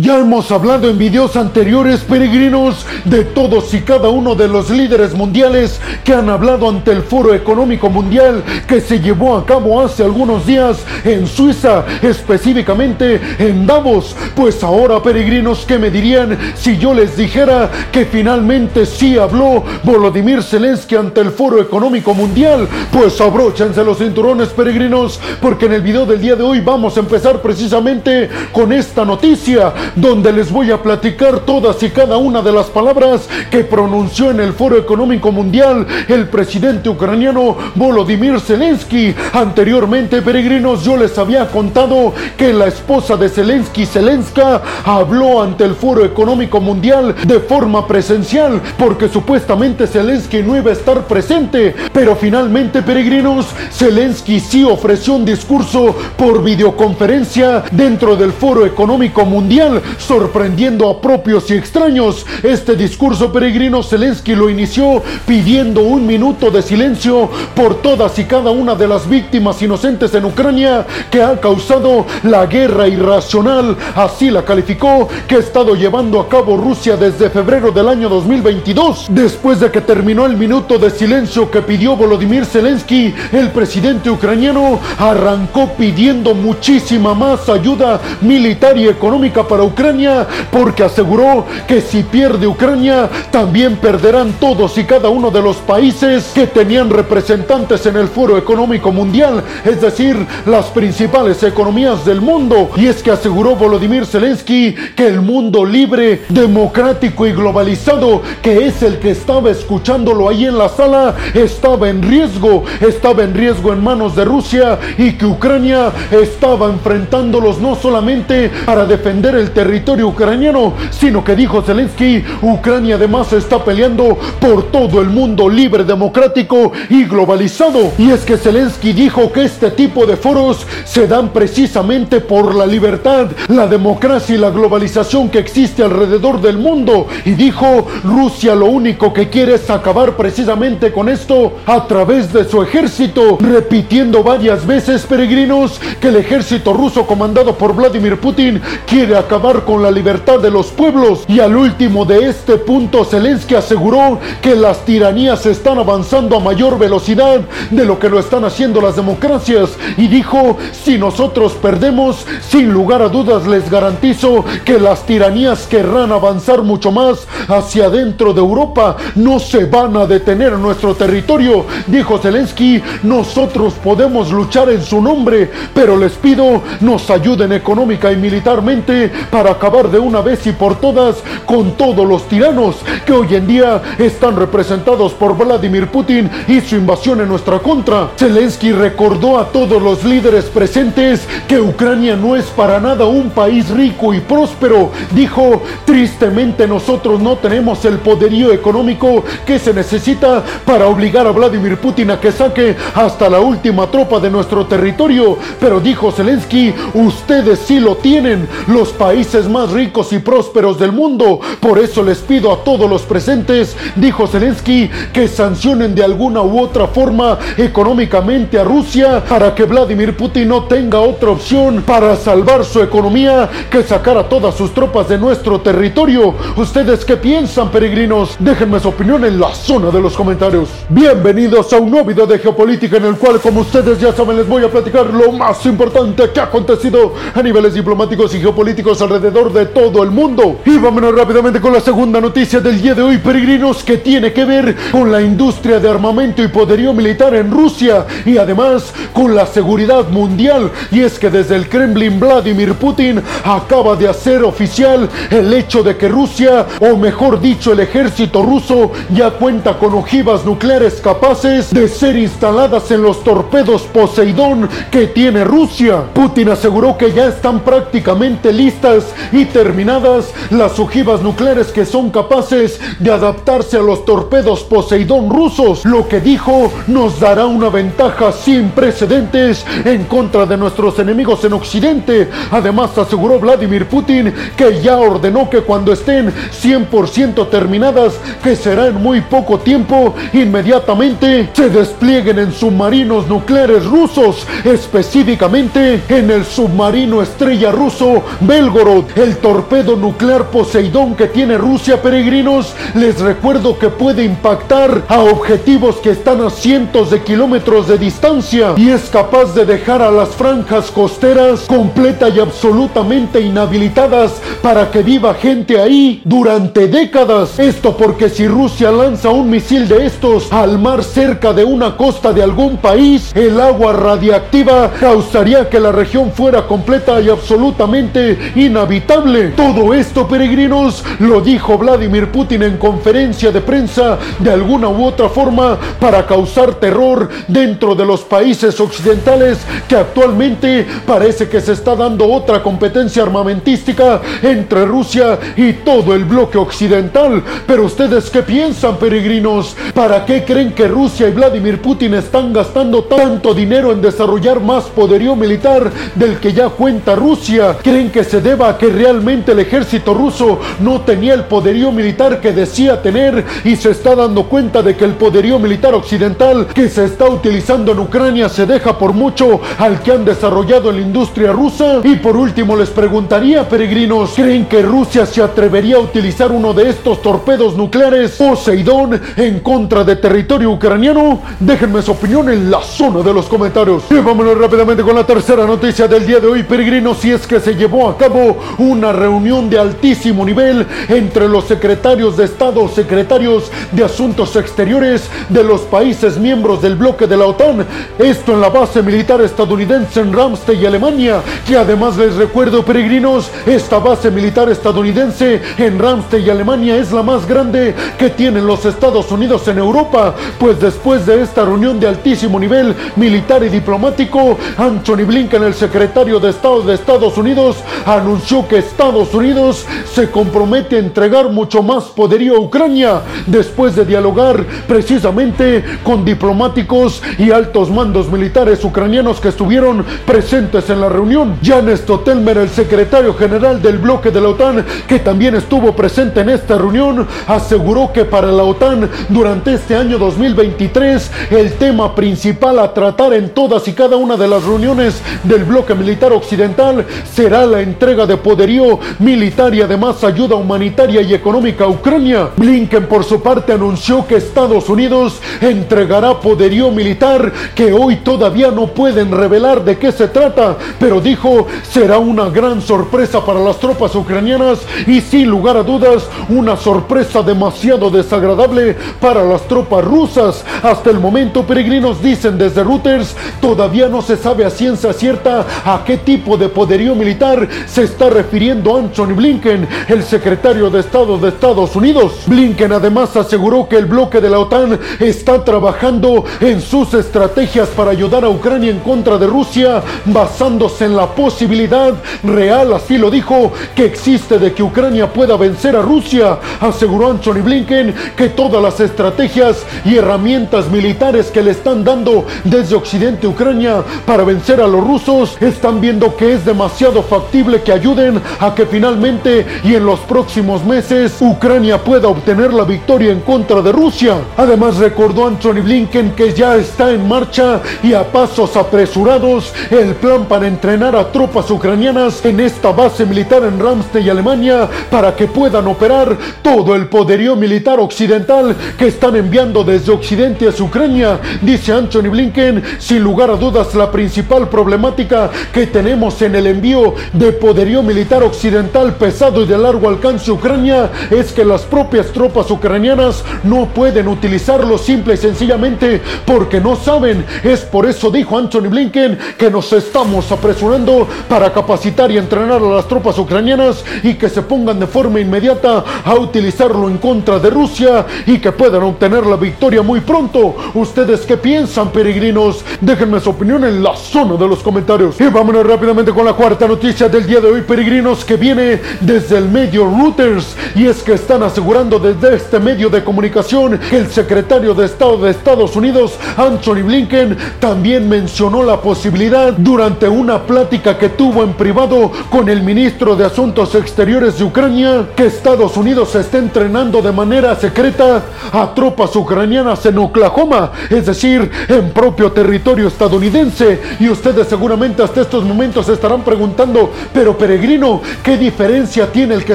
Ya hemos hablado en videos anteriores, peregrinos, de todos y cada uno de los líderes mundiales que han hablado ante el Foro Económico Mundial que se llevó a cabo hace algunos días en Suiza, específicamente en Davos. Pues ahora, peregrinos, ¿qué me dirían si yo les dijera que finalmente sí habló Volodymyr Zelensky ante el Foro Económico Mundial? Pues abróchense los cinturones, peregrinos, porque en el video del día de hoy vamos a empezar precisamente con esta noticia donde les voy a platicar todas y cada una de las palabras que pronunció en el Foro Económico Mundial el presidente ucraniano Volodymyr Zelensky. Anteriormente, peregrinos, yo les había contado que la esposa de Zelensky, Zelenska, habló ante el Foro Económico Mundial de forma presencial, porque supuestamente Zelensky no iba a estar presente, pero finalmente, peregrinos, Zelensky sí ofreció un discurso por videoconferencia dentro del Foro Económico Mundial sorprendiendo a propios y extraños. Este discurso peregrino Zelensky lo inició pidiendo un minuto de silencio por todas y cada una de las víctimas inocentes en Ucrania que ha causado la guerra irracional, así la calificó, que ha estado llevando a cabo Rusia desde febrero del año 2022. Después de que terminó el minuto de silencio que pidió Volodymyr Zelensky, el presidente ucraniano arrancó pidiendo muchísima más ayuda militar y económica para Ucrania porque aseguró que si pierde Ucrania también perderán todos y cada uno de los países que tenían representantes en el Foro Económico Mundial, es decir, las principales economías del mundo. Y es que aseguró Volodymyr Zelensky que el mundo libre, democrático y globalizado, que es el que estaba escuchándolo ahí en la sala, estaba en riesgo, estaba en riesgo en manos de Rusia y que Ucrania estaba enfrentándolos no solamente para defender el territorio ucraniano, sino que dijo Zelensky, Ucrania además está peleando por todo el mundo libre, democrático y globalizado. Y es que Zelensky dijo que este tipo de foros se dan precisamente por la libertad, la democracia y la globalización que existe alrededor del mundo. Y dijo, Rusia lo único que quiere es acabar precisamente con esto a través de su ejército, repitiendo varias veces, peregrinos, que el ejército ruso comandado por Vladimir Putin quiere acabar con la libertad de los pueblos. Y al último de este punto, Zelensky aseguró que las tiranías están avanzando a mayor velocidad de lo que lo están haciendo las democracias. Y dijo, si nosotros perdemos, sin lugar a dudas les garantizo que las tiranías querrán avanzar mucho más hacia adentro de Europa. No se van a detener en nuestro territorio. Dijo Zelensky, nosotros podemos luchar en su nombre, pero les pido nos ayuden económica y militarmente para acabar de una vez y por todas con todos los tiranos que hoy en día están representados por Vladimir Putin y su invasión en nuestra contra. Zelensky recordó a todos los líderes presentes que Ucrania no es para nada un país rico y próspero. Dijo, tristemente nosotros no tenemos el poderío económico que se necesita para obligar a Vladimir Putin a que saque hasta la última tropa de nuestro territorio. Pero dijo Zelensky, ustedes sí lo tienen, los países más ricos y prósperos del mundo. Por eso les pido a todos los presentes, dijo Zelensky, que sancionen de alguna u otra forma económicamente a Rusia para que Vladimir Putin no tenga otra opción para salvar su economía que sacar a todas sus tropas de nuestro territorio. ¿Ustedes qué piensan, peregrinos? Déjenme su opinión en la zona de los comentarios. Bienvenidos a un nuevo video de geopolítica en el cual, como ustedes ya saben, les voy a platicar lo más importante que ha acontecido a niveles diplomáticos y geopolíticos alrededor de todo el mundo. Y vámonos rápidamente con la segunda noticia del día de hoy, peregrinos, que tiene que ver con la industria de armamento y poderío militar en Rusia y además con la seguridad mundial. Y es que desde el Kremlin Vladimir Putin acaba de hacer oficial el hecho de que Rusia, o mejor dicho el ejército ruso, ya cuenta con ojivas nucleares capaces de ser instaladas en los torpedos Poseidón que tiene Rusia. Putin aseguró que ya están prácticamente listas y terminadas las ojivas nucleares que son capaces de adaptarse a los torpedos Poseidón rusos, lo que dijo nos dará una ventaja sin precedentes en contra de nuestros enemigos en Occidente. Además aseguró Vladimir Putin que ya ordenó que cuando estén 100% terminadas, que será en muy poco tiempo, inmediatamente se desplieguen en submarinos nucleares rusos, específicamente en el submarino estrella ruso Belgorod El torpedo nuclear Poseidón que tiene Rusia, peregrinos, les recuerdo que puede impactar a objetivos que están a cientos de kilómetros de distancia y es capaz de dejar a las franjas costeras completa y absolutamente inhabilitadas para que viva gente ahí durante décadas. Esto porque si Rusia lanza un misil de estos al mar cerca de una costa de algún país, el agua radiactiva causaría que la región fuera completa y absolutamente inhabitable. Todo esto, peregrinos, lo dijo Vladimir Putin en conferencia de prensa de alguna u otra forma para causar terror dentro de los países occidentales que actualmente parece que se está dando otra competencia armamentística entre Rusia y todo el bloque occidental. Pero ustedes qué piensan, peregrinos? ¿Para qué creen que Rusia y Vladimir Putin están gastando tanto dinero en desarrollar más poderío militar del que ya cuenta Rusia? ¿Creen que se deba que realmente el ejército ruso no tenía el poderío militar que decía tener y se está dando cuenta de que el poderío militar occidental que se está utilizando en Ucrania se deja por mucho al que han desarrollado en la industria rusa? Y por último les preguntaría, peregrinos, ¿creen que Rusia se atrevería a utilizar uno de estos torpedos nucleares Poseidón en contra de territorio ucraniano? Déjenme su opinión en la zona de los comentarios. Y vámonos rápidamente con la tercera noticia del día de hoy, peregrinos, si es que se llevó a cabo una reunión de altísimo nivel entre los secretarios de Estado, secretarios de Asuntos Exteriores de los países miembros del bloque de la OTAN. Esto en la base militar estadounidense en Ramstein, Alemania, que además les recuerdo, peregrinos, esta base militar estadounidense en Ramstein, Alemania es la más grande que tienen los Estados Unidos en Europa, pues después de esta reunión de altísimo nivel militar y diplomático, Anthony Blinken, el secretario de Estado de Estados Unidos, anunció que Estados Unidos se compromete a entregar mucho más poderío a Ucrania después de dialogar precisamente con diplomáticos y altos mandos militares ucranianos que estuvieron presentes en la reunión. Jan Stotelmer, el secretario general del bloque de la OTAN, que también estuvo presente en esta reunión, aseguró que para la OTAN durante este año 2023 el tema principal a tratar en todas y cada una de las reuniones del bloque militar occidental será la entrega de poderío militar y además ayuda humanitaria y económica a Ucrania. Blinken por su parte anunció que Estados Unidos entregará poderío militar que hoy todavía no pueden revelar de qué se trata, pero dijo será una gran sorpresa para las tropas ucranianas y sin lugar a dudas una sorpresa demasiado desagradable para las tropas rusas. Hasta el momento, peregrinos dicen desde Reuters, todavía no se sabe a ciencia cierta a qué tipo de poderío militar se refiriendo Anthony Blinken, el secretario de Estado de Estados Unidos. Blinken además aseguró que el bloque de la OTAN está trabajando en sus estrategias para ayudar a Ucrania en contra de Rusia, basándose en la posibilidad real, así lo dijo, que existe de que Ucrania pueda vencer a Rusia. Aseguró Anthony Blinken que todas las estrategias y herramientas militares que le están dando desde Occidente Ucrania para vencer a los rusos están viendo que es demasiado factible que ayuden a que finalmente y en los próximos meses Ucrania pueda obtener la victoria en contra de Rusia. Además recordó Anthony Blinken que ya está en marcha y a pasos apresurados el plan para entrenar a tropas ucranianas en esta base militar en Ramstein, Alemania, para que puedan operar todo el poderío militar occidental que están enviando desde Occidente hacia Ucrania. Dice Anthony Blinken, sin lugar a dudas la principal problemática que tenemos en el envío de poderío militar occidental pesado y de largo alcance Ucrania es que las propias tropas ucranianas no pueden utilizarlo simple y sencillamente porque no saben. Es por eso, dijo Anthony Blinken, que nos estamos apresurando para capacitar y entrenar a las tropas ucranianas y que se pongan de forma inmediata a utilizarlo en contra de Rusia y que puedan obtener la victoria muy pronto. ¿Ustedes qué piensan, peregrinos? Déjenme su opinión en la zona de los comentarios. Y vámonos rápidamente con la cuarta noticia del día de hoy, peregrinos, que viene desde el medio Reuters. Y es que están asegurando desde este medio de comunicación que el secretario de Estado de Estados Unidos, Anthony Blinken, también mencionó la posibilidad durante una plática que tuvo en privado con el ministro de Asuntos Exteriores de Ucrania que Estados Unidos está entrenando de manera secreta a tropas ucranianas en Oklahoma, es decir, en propio territorio estadounidense. Y ustedes seguramente hasta estos momentos estarán preguntando, pero peregrino, ¿qué diferencia tiene el que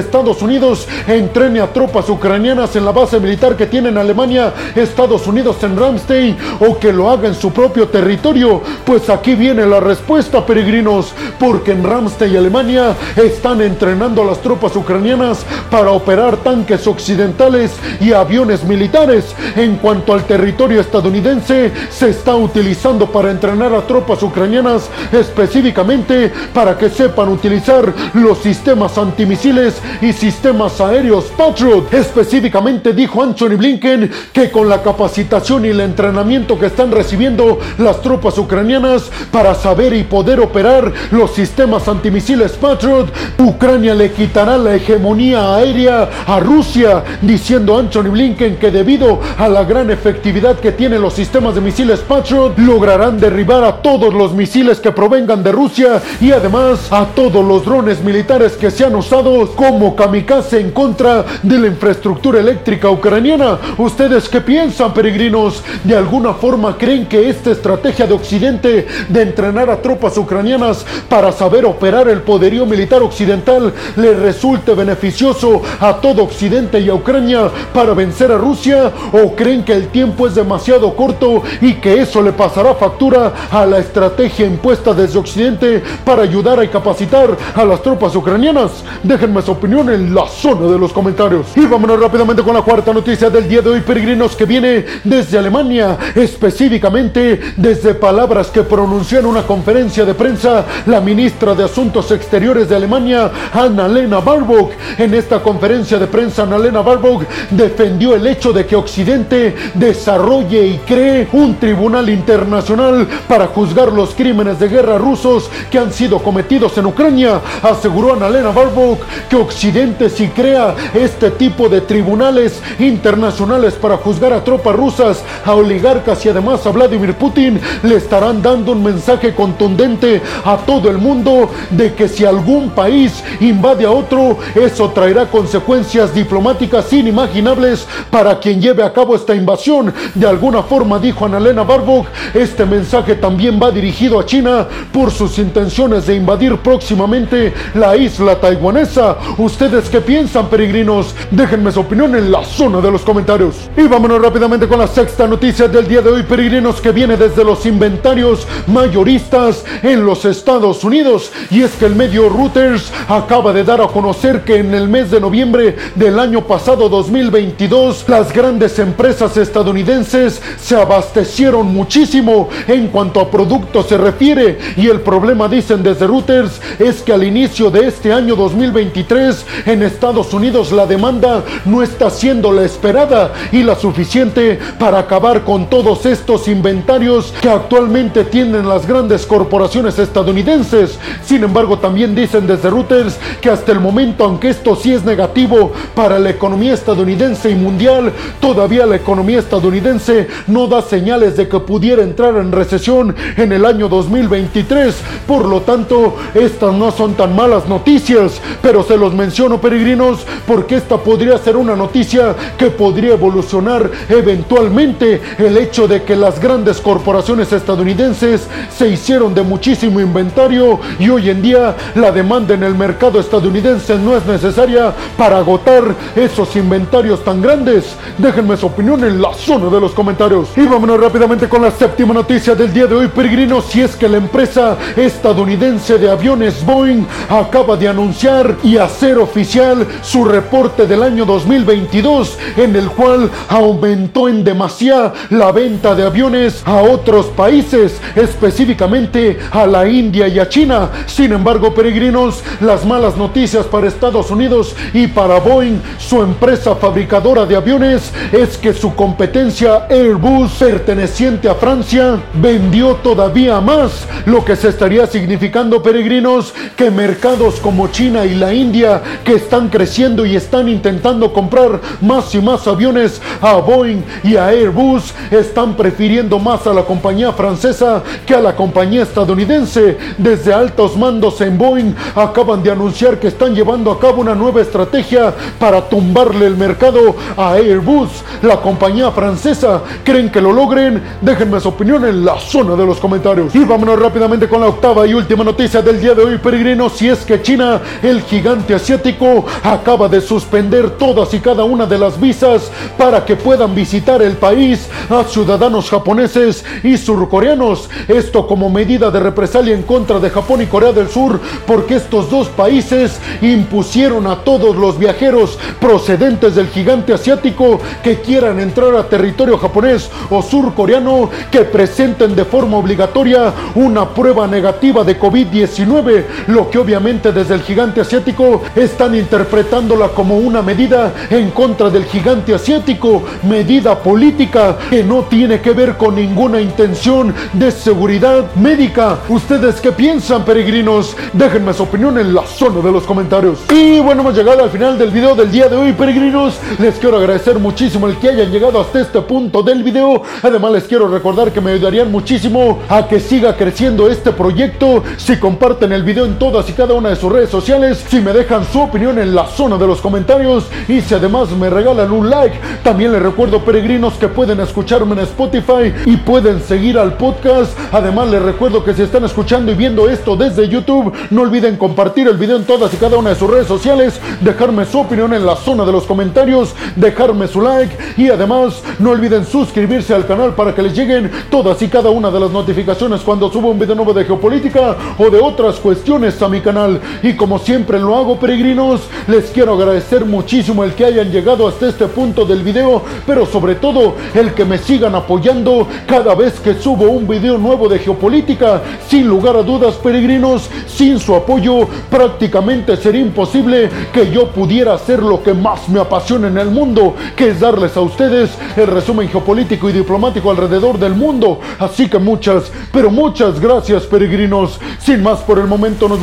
Estados Unidos entrene a tropas ucranianas en la base militar que tiene en Alemania, Estados Unidos en Ramstein, o que lo haga en su propio territorio? Pues aquí viene la respuesta, peregrinos, porque en Ramstein, Alemania, están entrenando a las tropas ucranianas para operar tanques occidentales y aviones militares. En cuanto al territorio estadounidense, se está utilizando para entrenar a tropas ucranianas específicamente para que sepan utilizar los sistemas antimisiles y sistemas aéreos Patriot. Específicamente dijo Anthony Blinken que con la capacitación y el entrenamiento que están recibiendo las tropas ucranianas para saber y poder operar los sistemas antimisiles Patriot, Ucrania le quitará la hegemonía aérea a Rusia, diciendo Anthony Blinken que debido a la gran efectividad que tienen los sistemas de misiles Patriot, lograrán derribar a todos los misiles que provengan de Rusia y además a todos los drones militares que se han usado como kamikaze en contra de la infraestructura eléctrica ucraniana. ¿Ustedes qué piensan, peregrinos? ¿De alguna forma creen que esta estrategia de Occidente de entrenar a tropas ucranianas para saber operar el poderío militar occidental le resulte beneficioso a todo Occidente y a Ucrania para vencer a Rusia? ¿O creen que el tiempo es demasiado corto y que eso le pasará factura a la estrategia impuesta desde Occidente para ayudar a capacitar a las tropas ucranianas? Déjenme su opinión en la zona de los comentarios. Y vámonos rápidamente con la cuarta noticia del día de hoy, peregrinos, que viene desde Alemania, específicamente desde palabras que pronunció en una conferencia de prensa la ministra de Asuntos Exteriores de Alemania, Annalena Baerbock. En esta conferencia de prensa, Annalena Baerbock defendió el hecho de que Occidente desarrolle y cree un tribunal internacional para juzgar los crímenes de guerra rusos que han sido cometidos en Ucrania. Aseguró Annalena Baerbock que Occidente si crea este tipo de tribunales internacionales para juzgar a tropas rusas, a oligarcas y además a Vladimir Putin, le estarán dando un mensaje contundente a todo el mundo de que si algún país invade a otro, eso traerá consecuencias diplomáticas inimaginables para quien lleve a cabo esta invasión. De alguna forma, dijo Annalena Baerbock, este mensaje también va dirigido a China por sus intenciones de invadir próximamente la isla taiwanesa. ¿Ustedes qué piensan, peregrinos? Déjenme su opinión en la zona de los comentarios. Y vámonos rápidamente con la sexta noticia del día de hoy, peregrinos, que viene desde los inventarios mayoristas en los Estados Unidos. Y es que el medio Reuters acaba de dar a conocer que en el mes de noviembre del año pasado 2022, las grandes empresas estadounidenses se abastecieron muchísimo en cuanto a productos se refiere. Y el problema, dicen desde Reuters, es que al inicio de este año 2023 en Estados Unidos la demanda no está siendo la esperada y la suficiente para acabar con todos estos inventarios que actualmente tienen las grandes corporaciones estadounidenses. Sin embargo, también dicen desde Reuters que hasta el momento, aunque esto sí es negativo para la economía estadounidense y mundial, todavía la economía estadounidense no da señales de que pudiera entrar en recesión en el año 2023. Por lo tanto, estas no son tan malas noticias, pero se los menciono peregrinos porque esta podría ser una noticia que podría evolucionar eventualmente el hecho de que las grandes corporaciones estadounidenses se hicieron de muchísimo inventario y hoy en día la demanda en el mercado estadounidense no es necesaria para agotar esos inventarios tan grandes. Déjenme su opinión en la zona de los comentarios. Y vámonos rápidamente con la séptima noticia del día de hoy, peregrinos, si es que la empresa estadounidense de aviones Boeing acaba de anunciar y hacer oficial su reporte del año 2022 en el cual aumentó en demasía la venta de aviones a otros países, específicamente a la India y a China. Sin embargo, peregrinos, las malas noticias para Estados Unidos y para Boeing, su empresa fabricadora de aviones, es que su competencia Airbus, perteneciente a Francia, vendió todavía más, lo que se estaría significando, peregrinos, que mercados como China y la India, que están creciendo y están intentando comprar más y más aviones a Boeing y a Airbus, están prefiriendo más a la compañía francesa que a la compañía estadounidense. Desde altos mandos en Boeing acaban de anunciar que están llevando a cabo una nueva estrategia para tumbarle el mercado a Airbus, la compañía francesa. ¿Creen que lo logren? Déjenme su opinión en la zona de los comentarios. Y vámonos rápidamente con la octava y última noticia del día de hoy, peregrino si es que China, el gigante asiático, acaba de suspender todas y cada una de las visas para que puedan visitar el país a ciudadanos japoneses y surcoreanos. Esto como medida de represalia en contra de Japón y Corea del Sur, porque estos dos países impusieron a todos los viajeros procedentes del gigante asiático que quieran entrar a territorio japonés o surcoreano que presenten de forma obligatoria una prueba negativa de COVID-19, lo que obviamente desde el gigante asiático están interpretándola como una medida en contra del gigante asiático, medida política que no tiene que ver con ninguna intención de seguridad médica. ¿Ustedes qué piensan, peregrinos? Déjenme su opinión en la zona de los comentarios. Y bueno, hemos llegado al final del video del día de hoy, peregrinos. Les quiero agradecer muchísimo el que hayan llegado hasta este punto del video. Además, les quiero recordar que me ayudarían muchísimo a que siga creciendo este proyecto si comparten el video en todas y cada una de sus redes sociales, si me dejan su opinión en la zona de los comentarios y si además me regalan un like. También les recuerdo, peregrinos, que pueden escucharme en Spotify y pueden seguir al podcast. Además, les recuerdo que si están escuchando y viendo esto desde YouTube, no olviden compartir el video en todas y cada una de sus redes sociales, dejarme su opinión en la zona de los comentarios, dejarme su like y además no olviden suscribirse al canal para que les lleguen todas y cada una de las notificaciones cuando subo un video nuevo de geopolítica o de otras cuestiones a mi canal. Y como siempre lo hago, peregrinos, les quiero agradecer muchísimo el que hayan llegado hasta este punto del video, pero sobre todo el que me sigan apoyando cada vez que subo un video nuevo de geopolítica. Sin lugar a dudas, peregrinos, sin su apoyo prácticamente sería imposible que yo pudiera hacer lo que más me apasiona en el mundo, que es darles a ustedes el resumen geopolítico y diplomático alrededor del mundo. Así que muchas, pero muchas gracias, peregrinos. Sin más por el momento, nos